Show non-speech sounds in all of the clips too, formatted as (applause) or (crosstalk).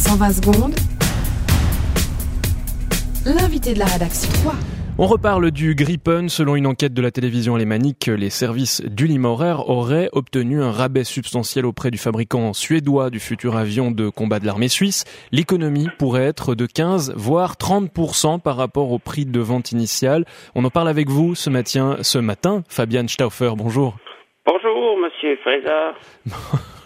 120 secondes. L'invité de la rédaction. On reparle du Gripen. Selon une enquête de la télévision alémanique, les services d'Ulimaurer auraient obtenu un rabais substantiel auprès du fabricant suédois du futur avion de combat de l'armée suisse. L'économie pourrait être de 15 voire 30% par rapport au prix de vente initial. On en parle avec vous ce matin, ce matin. Fabian Stauffer, bonjour. Bonjour, monsieur Fraser. (laughs)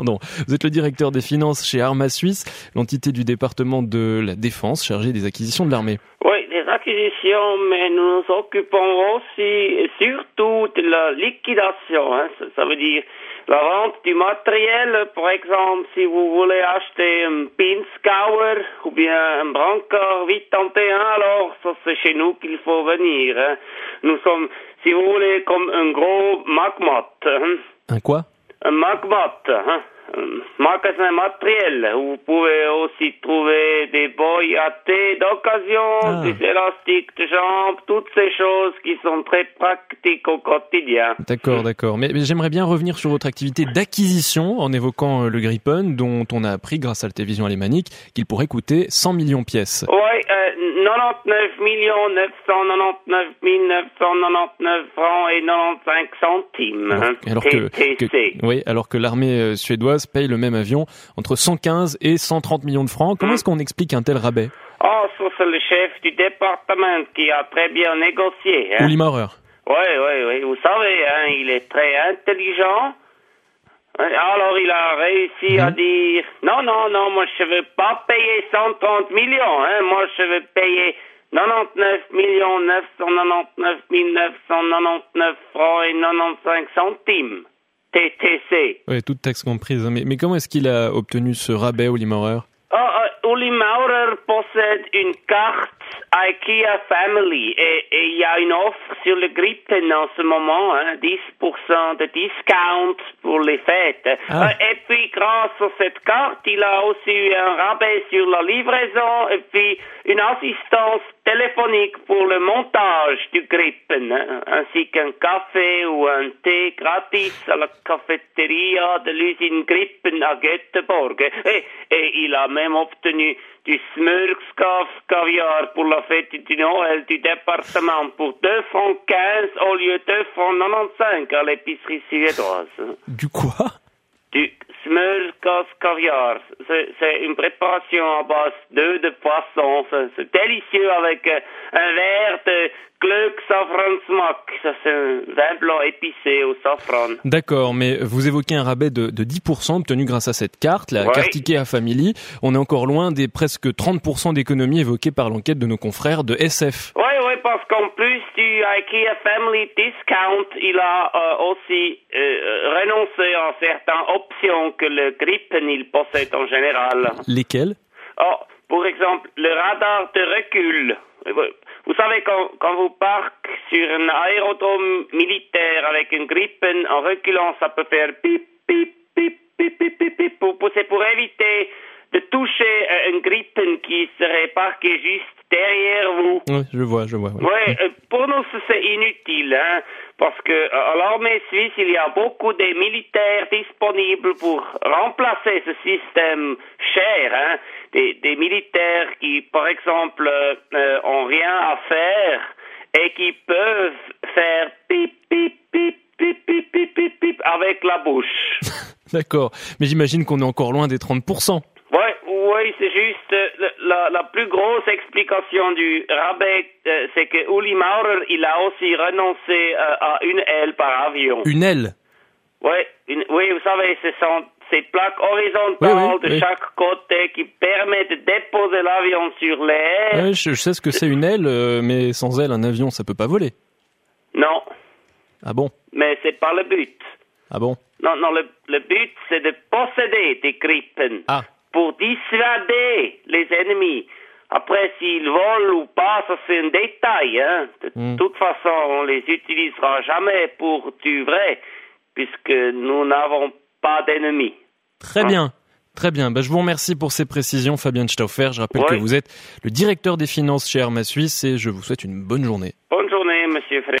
Pardon. Vous êtes le directeur des finances chez Arma Suisse, l'entité du département de la défense chargée des acquisitions de l'armée. Oui, des acquisitions, mais nous nous occupons aussi surtout de la liquidation. Hein. Ça, veut dire la vente du matériel. Par exemple, si vous voulez acheter un Pinskauer ou bien un Branca 81, alors ça c'est chez nous qu'il faut venir. Hein. Nous sommes, si vous voulez, comme un gros magmat. Hein. Un quoi? E, magma attı. Heh. Magasin matériel. Vous pouvez aussi trouver des boys à thé d'occasion, Ah. des élastiques de jambes, toutes ces choses qui sont très pratiques au quotidien. D'accord, d'accord. Mais, mais j'aimerais bien revenir sur votre activité d'acquisition en évoquant euh, le Gripen, dont on a appris grâce à la télévision alémanique qu'il pourrait coûter 100 millions de pièces. Oui, euh, 99 999 999 francs et 95 centimes. Alors, alors que, oui, alors que l'armée euh, paye le même avion entre 115 et 130 millions de francs. Comment est-ce qu'on explique un tel rabais? Oh, c'est le chef du département qui a très bien négocié. Hein. Oui, oui, oui. Vous savez, hein, il est très intelligent. Alors, il a réussi à dire, non, non, non, moi, je veux pas payer 130 millions, hein. Moi, je veux payer 99 millions 999 999 francs et 95 centimes. TTC. Oui, toute taxe comprise. Mais, mais comment est-ce qu'il a obtenu ce rabais, Uli Maurer Oh, euh, Uli Maurer possède une carte IKEA Family et il y a une offre sur le Gripen en ce moment, hein, 10% de discount pour les fêtes. Ah. Euh, et puis grâce à cette carte, il a aussi eu un rabais sur la livraison et puis une assistance téléphonique pour le montage du Gripen, hein, ainsi qu'un café ou un thé gratis à la cafétéria de l'usine Gripen à Göteborg. Et, et il a même obtenu du Smörgskaff caviar pour la fête du Noël du département pour 2 francs 15 au lieu de 2 francs 95 à l'épicerie suédoise. Du quoi? Du Smörgås caviar. C'est une préparation à base d'œufs de poisson. C'est- délicieux avec euh, un verre de Glöck Safransmack. Ça, c'est un vin blanc épicé au safran. D'accord, mais vous évoquez un rabais de, de 10% obtenu grâce à cette carte, la Ouais. carte IKEA Family. On est encore loin des presque 30% d'économies évoquées par l'enquête de nos confrères de SF. Oui, oui, IKEA Family Discount, il a euh, aussi euh, renoncé à certaines options que le Gripen il possède en général. Lesquels Oh, pour exemple, le radar de recul. Vous savez, quand, quand vous parquez sur un aérodrome militaire avec un Gripen, en reculant, ça peut faire pip, pip, pip, pip, pip, pip, pip. C'est pour éviter de toucher euh, une grippe qui serait répartit juste derrière vous. Oui, je vois, je vois. Oui, euh, pour nous, c'est inutile, hein, parce que euh, à l'armée suisse, il y a beaucoup de militaires disponibles pour remplacer ce système cher, hein, des, militaires qui, par exemple, euh, ont rien à faire et qui peuvent faire pip, pip, pip, pip, pip, pip, pip, pip avec la bouche. (laughs) D'accord, mais j'imagine qu'on est encore loin des 30%. C'est juste euh, la, la plus grosse explication du rabais, euh, c'est que Uli Maurer, il a aussi renoncé euh, à une aile par avion. Une aile? Ouais, une- oui, vous savez, ce sont ces plaques horizontales Oui, oui, de oui. chaque côté qui permettent de déposer l'avion sur l'air. Ouais, je, je sais ce que c'est une aile, euh, mais sans aile, un avion, ça peut pas voler. Non, Ah bon? Mais c'est pas le but. Ah bon? Non, non, le, le but, c'est de posséder des Gripen Ah, pour dissuader les ennemis. Après, s'ils volent ou pas, ça c'est un détail. Hein. De Hmm. toute façon, on les utilisera jamais pour du vrai, puisque nous n'avons pas d'ennemis. très Hein? bien. Très bien. Bah, je vous remercie pour ces précisions, Fabien Stauffer. Je rappelle que vous êtes le directeur des finances chez Arma Suisse et je vous souhaite une bonne journée. Bonne